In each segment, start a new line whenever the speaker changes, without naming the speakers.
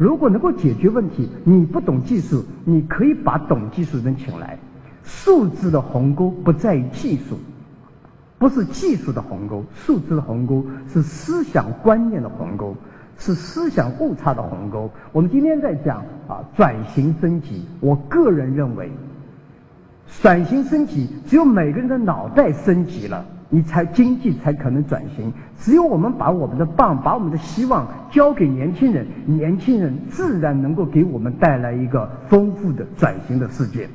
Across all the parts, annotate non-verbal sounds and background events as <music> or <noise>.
如果能够解决问题，你不懂技术，你可以把懂技术的人请来。数字的鸿沟不在于技术，不是技术的鸿沟，数字的鸿沟是思想观念的鸿沟，是思想误差的鸿沟。我们今天在讲啊转型升级，我个人认为，转型升级只有每个人的脑袋升级了。你才经济才可能转型。只有我们把我们的棒，把我们的希望交给年轻人，年轻人自然能够给我们带来一个丰富的转型的世界。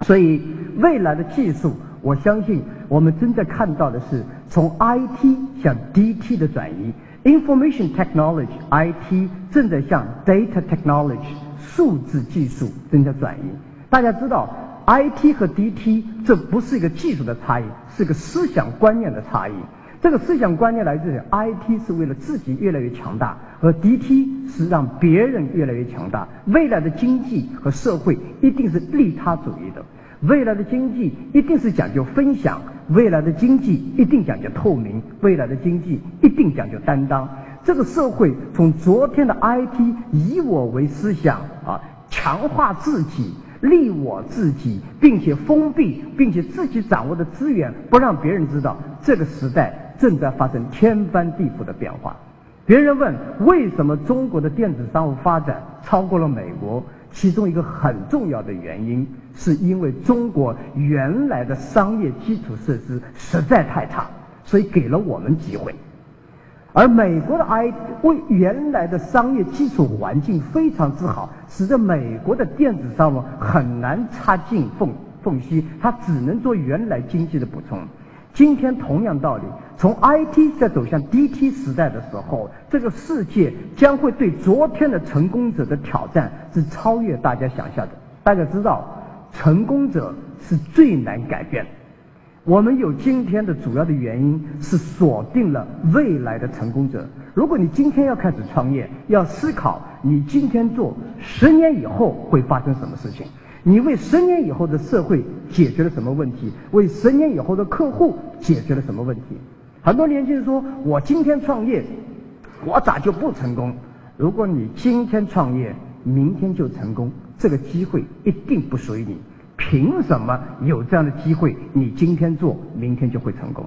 所以，未来的技术，我相信我们正在看到的是从 IT 向 DT 的转移，Information Technology IT 正在向 Data Technology 数字技术正在转移。大家知道。I T 和 D T 这不是一个技术的差异，是个思想观念的差异。这个思想观念来自于 I T 是为了自己越来越强大，而 D T 是让别人越来越强大。未来的经济和社会一定是利他主义的，未来的经济一定是讲究分享，未来的经济一定讲究透明，未来的经济一定讲究担当。这个社会从昨天的 I T 以我为思想啊，强化自己。利我自己，并且封闭，并且自己掌握的资源不让别人知道。这个时代正在发生天翻地覆的变化。别人问为什么中国的电子商务发展超过了美国？其中一个很重要的原因，是因为中国原来的商业基础设施实在太差，所以给了我们机会。而美国的 I 为原来的商业基础环境非常之好，使得美国的电子商务很难插进缝缝隙，它只能做原来经济的补充。今天同样道理，从 IT 在走向 DT 时代的时候，这个世界将会对昨天的成功者的挑战是超越大家想象的。大家知道，成功者是最难改变的。我们有今天的主要的原因是锁定了未来的成功者。如果你今天要开始创业，要思考你今天做，十年以后会发生什么事情？你为十年以后的社会解决了什么问题？为十年以后的客户解决了什么问题？很多年轻人说：“我今天创业，我咋就不成功？”如果你今天创业，明天就成功，这个机会一定不属于你。凭什么有这样的机会？你今天做，明天就会成功。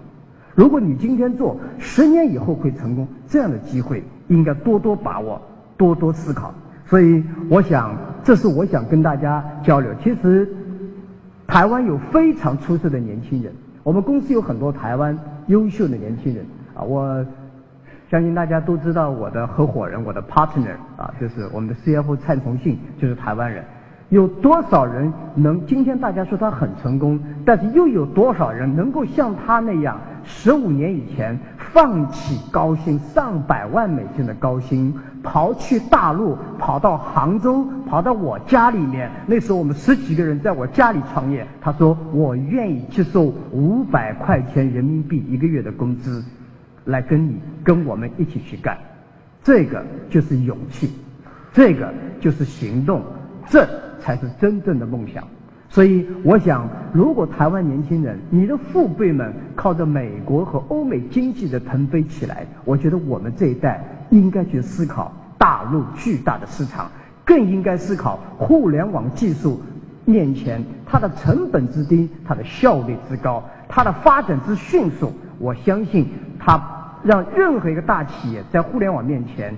如果你今天做，十年以后会成功，这样的机会应该多多把握，多多思考。所以，我想，这是我想跟大家交流。其实，台湾有非常出色的年轻人，我们公司有很多台湾优秀的年轻人啊。我相信大家都知道我的合伙人，我的 partner 啊，就是我们的 CFO 蔡崇信，就是台湾人。有多少人能？今天大家说他很成功，但是又有多少人能够像他那样，十五年以前放弃高薪上百万美金的高薪，跑去大陆，跑到杭州，跑到我家里面。那时候我们十几个人在我家里创业。他说：“我愿意接受五百块钱人民币一个月的工资，来跟你跟我们一起去干。”这个就是勇气，这个就是行动，这。才是真正的梦想，所以我想，如果台湾年轻人，你的父辈们靠着美国和欧美经济的腾飞起来，我觉得我们这一代应该去思考大陆巨大的市场，更应该思考互联网技术面前它的成本之低，它的效率之高，它的发展之迅速。我相信它让任何一个大企业在互联网面前，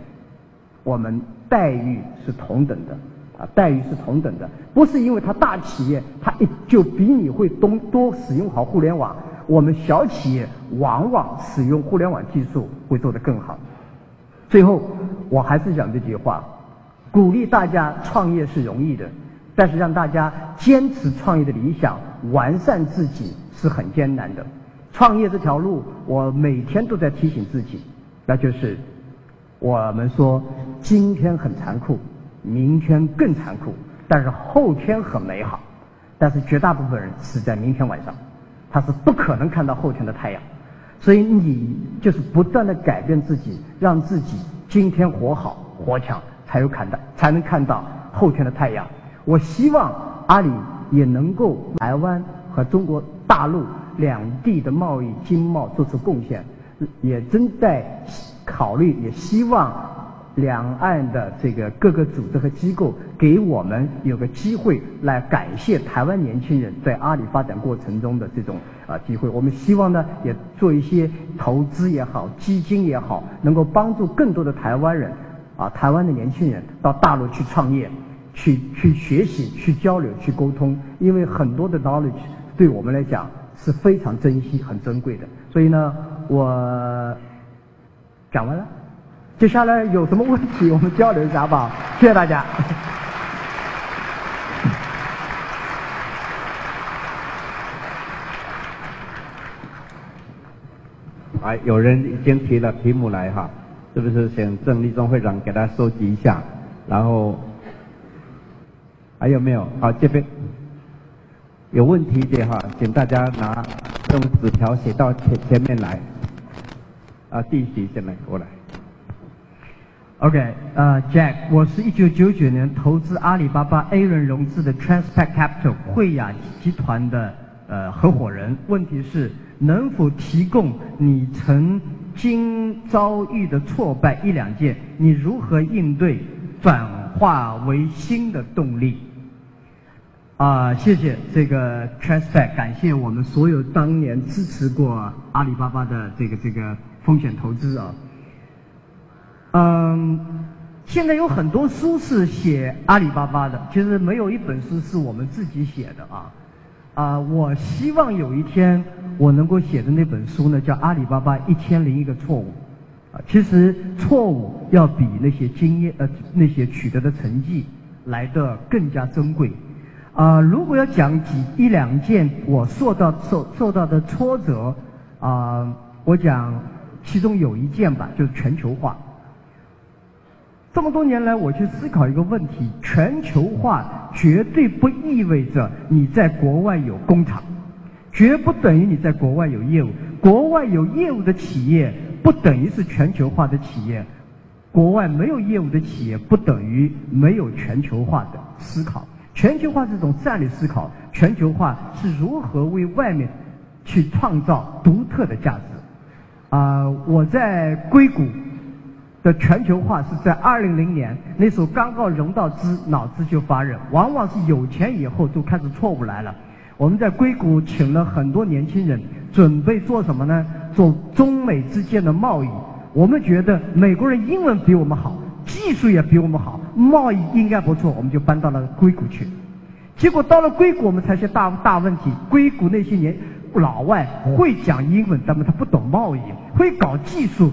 我们待遇是同等的。啊，待遇是同等的，不是因为它大企业，它一就比你会多多使用好互联网。我们小企业往往使用互联网技术会做得更好。最后，我还是讲这句话：鼓励大家创业是容易的，但是让大家坚持创业的理想，完善自己是很艰难的。创业这条路，我每天都在提醒自己，那就是我们说今天很残酷。明天更残酷，但是后天很美好。但是绝大部分人死在明天晚上，他是不可能看到后天的太阳。所以你就是不断的改变自己，让自己今天活好活强，才有看到才能看到后天的太阳。我希望阿里也能够台湾和中国大陆两地的贸易经贸做出贡献，也正在考虑，也希望。两岸的这个各个组织和机构给我们有个机会来感谢台湾年轻人在阿里发展过程中的这种啊机会。我们希望呢也做一些投资也好，基金也好，能够帮助更多的台湾人啊台湾的年轻人到大陆去创业，去去学习、去交流、去沟通。因为很多的 knowledge 对我们来讲是非常珍惜、很珍贵的。所以呢，我讲完了。接下来有什么问题，我们交流一下，好不好？谢谢大家。<laughs>
哎，有人已经提了题目来哈，是不是请郑立中会长给他收集一下？然后还有没有？好，这边有问题的哈，请大家拿用纸条写到前前面来。啊，第一题先来过来。
OK，呃，Jack，我是一九九九年投资阿里巴巴 A 轮融资的 Transpac Capital 汇雅集团的呃合伙人。问题是，能否提供你曾经遭遇的挫败一两件？你如何应对，转化为新的动力？啊，谢谢这个 Transpac，感谢我们所有当年支持过阿里巴巴的这个这个风险投资啊。嗯，现在有很多书是写阿里巴巴的，其实没有一本书是我们自己写的啊。啊，我希望有一天我能够写的那本书呢，叫《阿里巴巴一千零一个错误》。啊，其实错误要比那些经验呃那些取得的成绩来的更加珍贵。啊，如果要讲几一两件我受到受受到的挫折，啊，我讲其中有一件吧，就是全球化。这么多年来，我去思考一个问题：全球化绝对不意味着你在国外有工厂，绝不等于你在国外有业务。国外有业务的企业不等于是全球化的企业，国外没有业务的企业不等于没有全球化的思考。全球化是一种战略思考，全球化是如何为外面去创造独特的价值。啊，我在硅谷。的全球化是在二零零年，那时候刚刚融到资，脑子就发热。往往是有钱以后就开始错误来了。我们在硅谷请了很多年轻人，准备做什么呢？做中美之间的贸易。我们觉得美国人英文比我们好，技术也比我们好，贸易应该不错，我们就搬到了硅谷去。结果到了硅谷，我们才是大大问题。硅谷那些年老外会讲英文，但是他不懂贸易，会搞技术，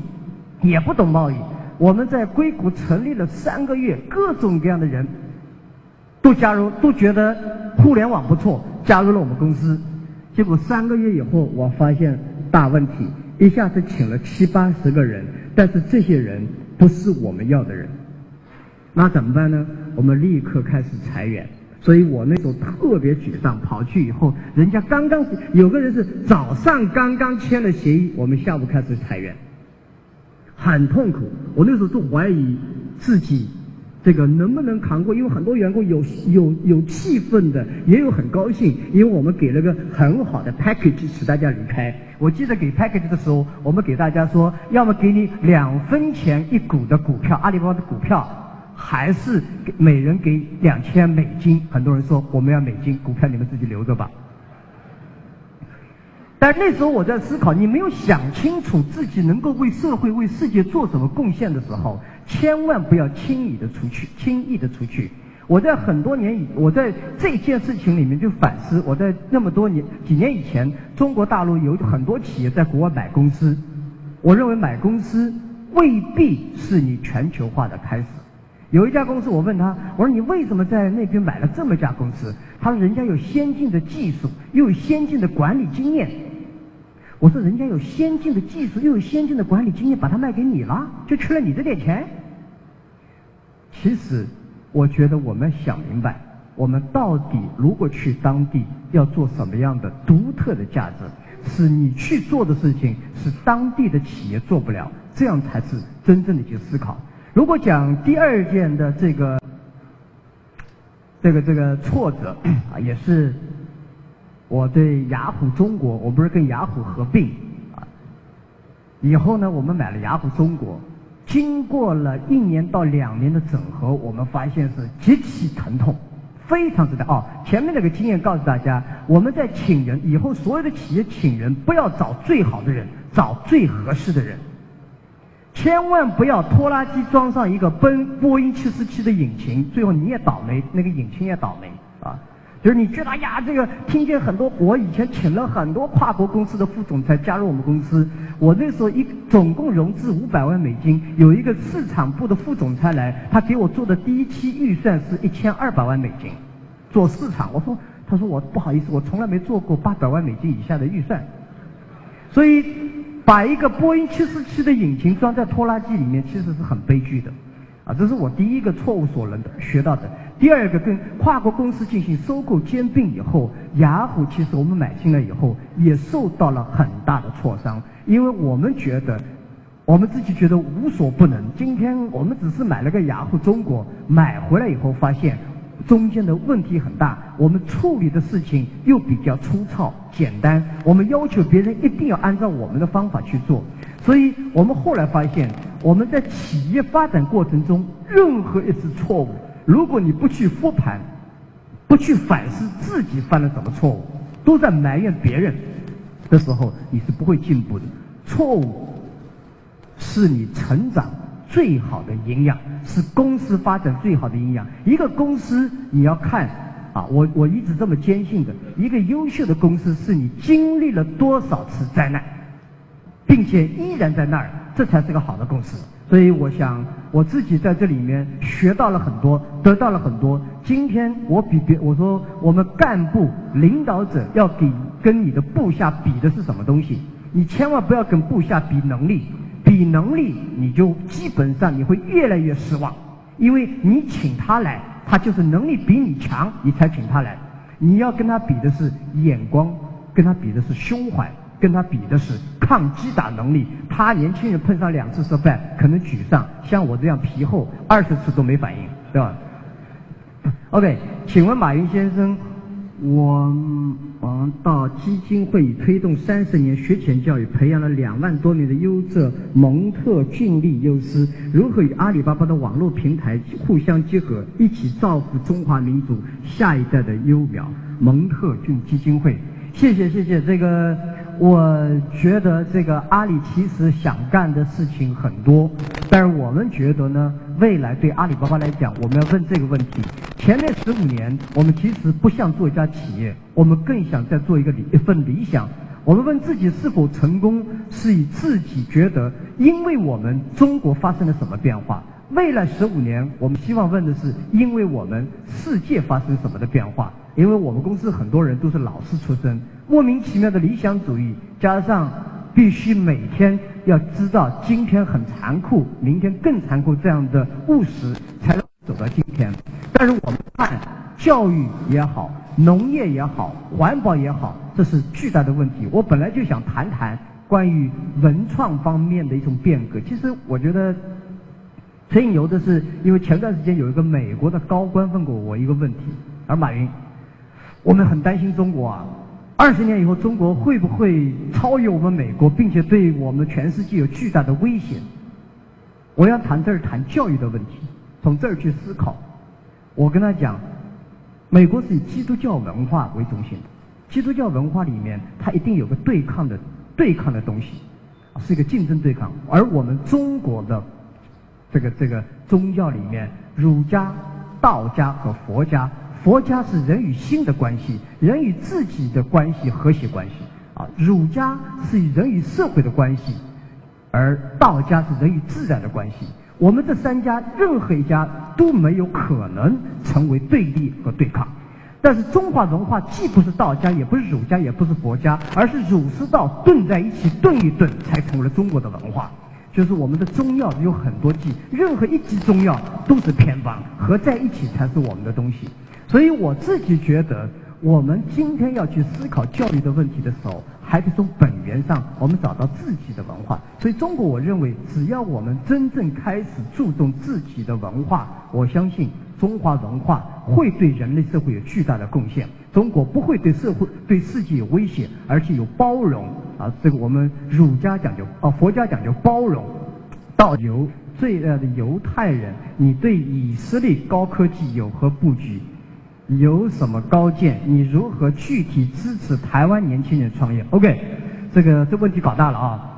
也不懂贸易。我们在硅谷成立了三个月，各种各样的人都加入，都觉得互联网不错，加入了我们公司。结果三个月以后，我发现大问题，一下子请了七八十个人，但是这些人不是我们要的人。那怎么办呢？我们立刻开始裁员。所以我那时候特别沮丧，跑去以后，人家刚刚有个人是早上刚刚签了协议，我们下午开始裁员。很痛苦，我那时候都怀疑自己这个能不能扛过，因为很多员工有有有气愤的，也有很高兴，因为我们给了个很好的 package 使大家离开。我记得给 package 的时候，我们给大家说，要么给你两分钱一股的股票，阿里巴巴的股票，还是每人给两千美金。很多人说我们要美金，股票你们自己留着吧。但那时候我在思考，你没有想清楚自己能够为社会、为世界做什么贡献的时候，千万不要轻易的出去，轻易的出去。我在很多年以，我在这件事情里面就反思，我在那么多年、几年以前，中国大陆有很多企业在国外买公司，我认为买公司未必是你全球化的开始。有一家公司，我问他，我说你为什么在那边买了这么一家公司？他说人家有先进的技术，又有先进的管理经验。我说人家有先进的技术，又有先进的管理经验，把它卖给你了，就缺了你这点钱。其实，我觉得我们想明白，我们到底如果去当地要做什么样的独特的价值，是你去做的事情，是当地的企业做不了，这样才是真正的去思考。如果讲第二件的这个，这个这个挫折啊，也是。我对雅虎中国，我不是跟雅虎合并啊，以后呢，我们买了雅虎中国，经过了一年到两年的整合，我们发现是极其疼痛，非常之大。哦，前面那个经验告诉大家，我们在请人以后，所有的企业请人不要找最好的人，找最合适的人。千万不要拖拉机装上一个奔波音七四七的引擎，最后你也倒霉，那个引擎也倒霉啊！就是你觉得呀，这个听见很多，我以前请了很多跨国公司的副总裁加入我们公司，我那时候一总共融资五百万美金，有一个市场部的副总裁来，他给我做的第一期预算是一千二百万美金，做市场。我说，他说我不好意思，我从来没做过八百万美金以下的预算，所以。把一个波音七四七的引擎装在拖拉机里面，其实是很悲剧的，啊，这是我第一个错误所能的学到的。第二个，跟跨国公司进行收购兼并以后，雅虎其实我们买进来以后也受到了很大的挫伤，因为我们觉得，我们自己觉得无所不能。今天我们只是买了个雅虎中国，买回来以后发现。中间的问题很大，我们处理的事情又比较粗糙简单，我们要求别人一定要按照我们的方法去做，所以我们后来发现，我们在企业发展过程中，任何一次错误，如果你不去复盘，不去反思自己犯了什么错误，都在埋怨别人的时候，你是不会进步的。错误是你成长。最好的营养是公司发展最好的营养。一个公司你要看啊，我我一直这么坚信的，一个优秀的公司是你经历了多少次灾难，并且依然在那儿，这才是个好的公司。所以我想我自己在这里面学到了很多，得到了很多。今天我比别我说我们干部领导者要给跟你的部下比的是什么东西？你千万不要跟部下比能力。比能力，你就基本上你会越来越失望，因为你请他来，他就是能力比你强，你才请他来。你要跟他比的是眼光，跟他比的是胸怀，跟他比的是抗击打能力。他年轻人碰上两次失败可能沮丧，像我这样皮厚，二十次都没反应，对吧？OK，请问马云先生。我们到基金会推动三十年学前教育，培养了两万多名的优质蒙特俊力优师。如何与阿里巴巴的网络平台互相结合，一起造福中华民族下一代的优苗？蒙特俊基金会，谢谢谢谢。这个，我觉得这个阿里其实想干的事情很多，但是我们觉得呢。未来对阿里巴巴来讲，我们要问这个问题：前面十五年，我们其实不想做一家企业，我们更想再做一个理一份理想。我们问自己是否成功，是以自己觉得，因为我们中国发生了什么变化？未来十五年，我们希望问的是，因为我们世界发生什么的变化？因为我们公司很多人都是老师出身，莫名其妙的理想主义，加上必须每天。要知道今天很残酷，明天更残酷，这样的务实才能走到今天。但是我们看教育也好，农业也好，环保也好，这是巨大的问题。我本来就想谈谈关于文创方面的一种变革。其实我觉得，吹牛的是，因为前段时间有一个美国的高官问过我一个问题，而马云，我们很担心中国啊。二十年以后，中国会不会超越我们美国，并且对我们全世界有巨大的威胁？我要谈这儿谈教育的问题，从这儿去思考。我跟他讲，美国是以基督教文化为中心的，基督教文化里面它一定有个对抗的对抗的东西，是一个竞争对抗。而我们中国的这个这个宗教里面，儒家、道家和佛家。佛家是人与心的关系，人与自己的关系和谐关系啊。儒家是人与社会的关系，而道家是人与自然的关系。我们这三家任何一家都没有可能成为对立和对抗。但是中华文化既不是道家，也不是儒家，也不是佛家，而是儒释道炖在一起炖一炖，才成为了中国的文化。就是我们的中药有很多剂，任何一剂中药都是偏方，合在一起才是我们的东西。所以我自己觉得，我们今天要去思考教育的问题的时候，还得从本源上，我们找到自己的文化。所以中国，我认为，只要我们真正开始注重自己的文化，我相信中华文化会对人类社会有巨大的贡献。中国不会对社会、对世界有威胁，而且有包容。啊，这个我们儒家讲究，啊，佛家讲究包容，到犹最爱的犹太人，你对以色列高科技有何布局？有什么高见？你如何具体支持台湾年轻人创业？OK，这个这问题搞大了啊。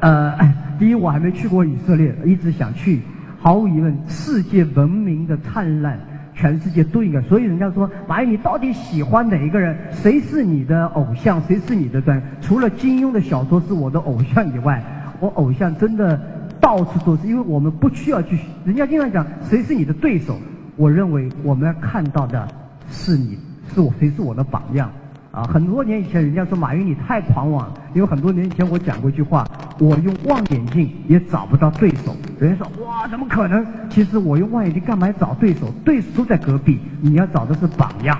呃，<laughs> 第一我还没去过以色列，一直想去。毫无疑问，世界文明的灿烂，全世界都应该。所以人家说，马云，你到底喜欢哪一个人？谁是你的偶像？谁是你的专？除了金庸的小说是我的偶像以外，我偶像真的到处都是。因为我们不需要去，人家经常讲谁是你的对手？我认为我们要看到的是你，是我谁是我的榜样。啊，很多年以前，人家说马云你太狂妄了，因为很多年以前我讲过一句话，我用望远镜也找不到对手。人家说哇，怎么可能？其实我用望远镜干嘛找对手？对手都在隔壁，你要找的是榜样，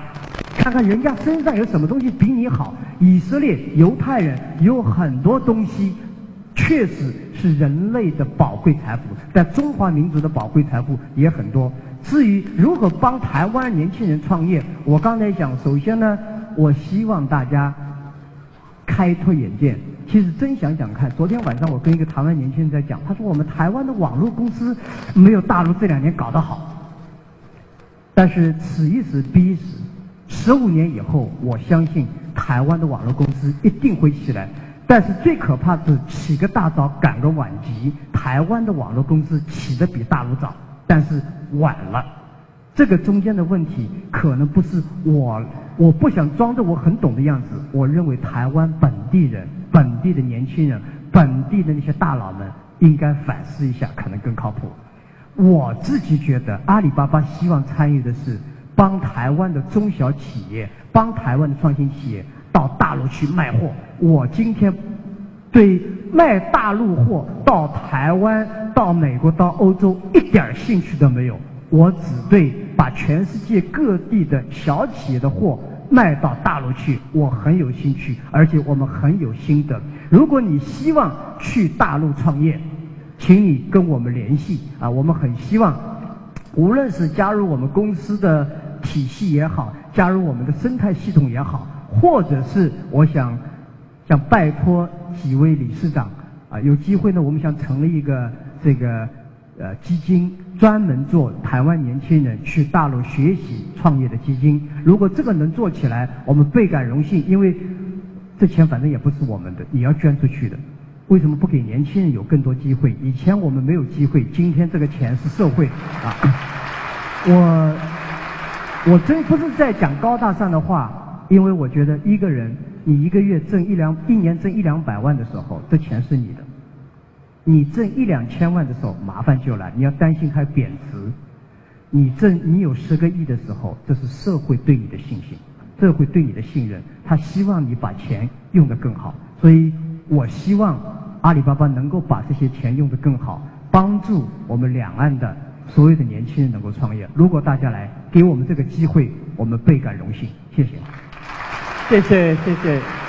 看看人家身上有什么东西比你好。以色列犹太人有很多东西，确实是人类的宝贵财富，在中华民族的宝贵财富也很多。至于如何帮台湾年轻人创业，我刚才讲，首先呢。我希望大家开拓眼界。其实真想想看，昨天晚上我跟一个台湾年轻人在讲，他说我们台湾的网络公司没有大陆这两年搞得好。但是此一时彼一时，十五年以后，我相信台湾的网络公司一定会起来。但是最可怕的是起个大早赶个晚集，台湾的网络公司起得比大陆早，但是晚了。这个中间的问题可能不是我，我不想装着我很懂的样子。我认为台湾本地人、本地的年轻人、本地的那些大佬们应该反思一下，可能更靠谱。我自己觉得，阿里巴巴希望参与的是帮台湾的中小企业、帮台湾的创新企业到大陆去卖货。我今天对卖大陆货到台湾、到美国、到欧洲一点兴趣都没有。我只对把全世界各地的小企业的货卖到大陆去，我很有兴趣，而且我们很有心得。如果你希望去大陆创业，请你跟我们联系啊！我们很希望，无论是加入我们公司的体系也好，加入我们的生态系统也好，或者是我想想拜托几位理事长啊，有机会呢，我们想成立一个这个。呃，基金专门做台湾年轻人去大陆学习创业的基金。如果这个能做起来，我们倍感荣幸，因为这钱反正也不是我们的，你要捐出去的。为什么不给年轻人有更多机会？以前我们没有机会，今天这个钱是社会 <laughs> 啊。我我真不是在讲高大上的话，因为我觉得一个人你一个月挣一两，一年挣一两百万的时候，这钱是你的。你挣一两千万的时候，麻烦就来，你要担心它贬值。你挣你有十个亿的时候，这是社会对你的信心，社会对你的信任，他希望你把钱用得更好。所以我希望阿里巴巴能够把这些钱用得更好，帮助我们两岸的所有的年轻人能够创业。如果大家来给我们这个机会，我们倍感荣幸。谢谢，
谢谢，谢谢。